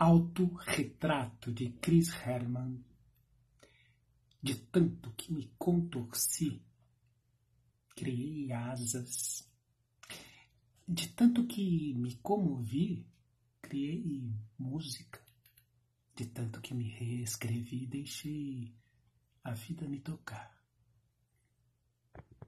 Autorretrato de Chris Herman. De tanto que me contorci, criei asas. De tanto que me comovi, criei música. De tanto que me reescrevi, deixei a vida me tocar.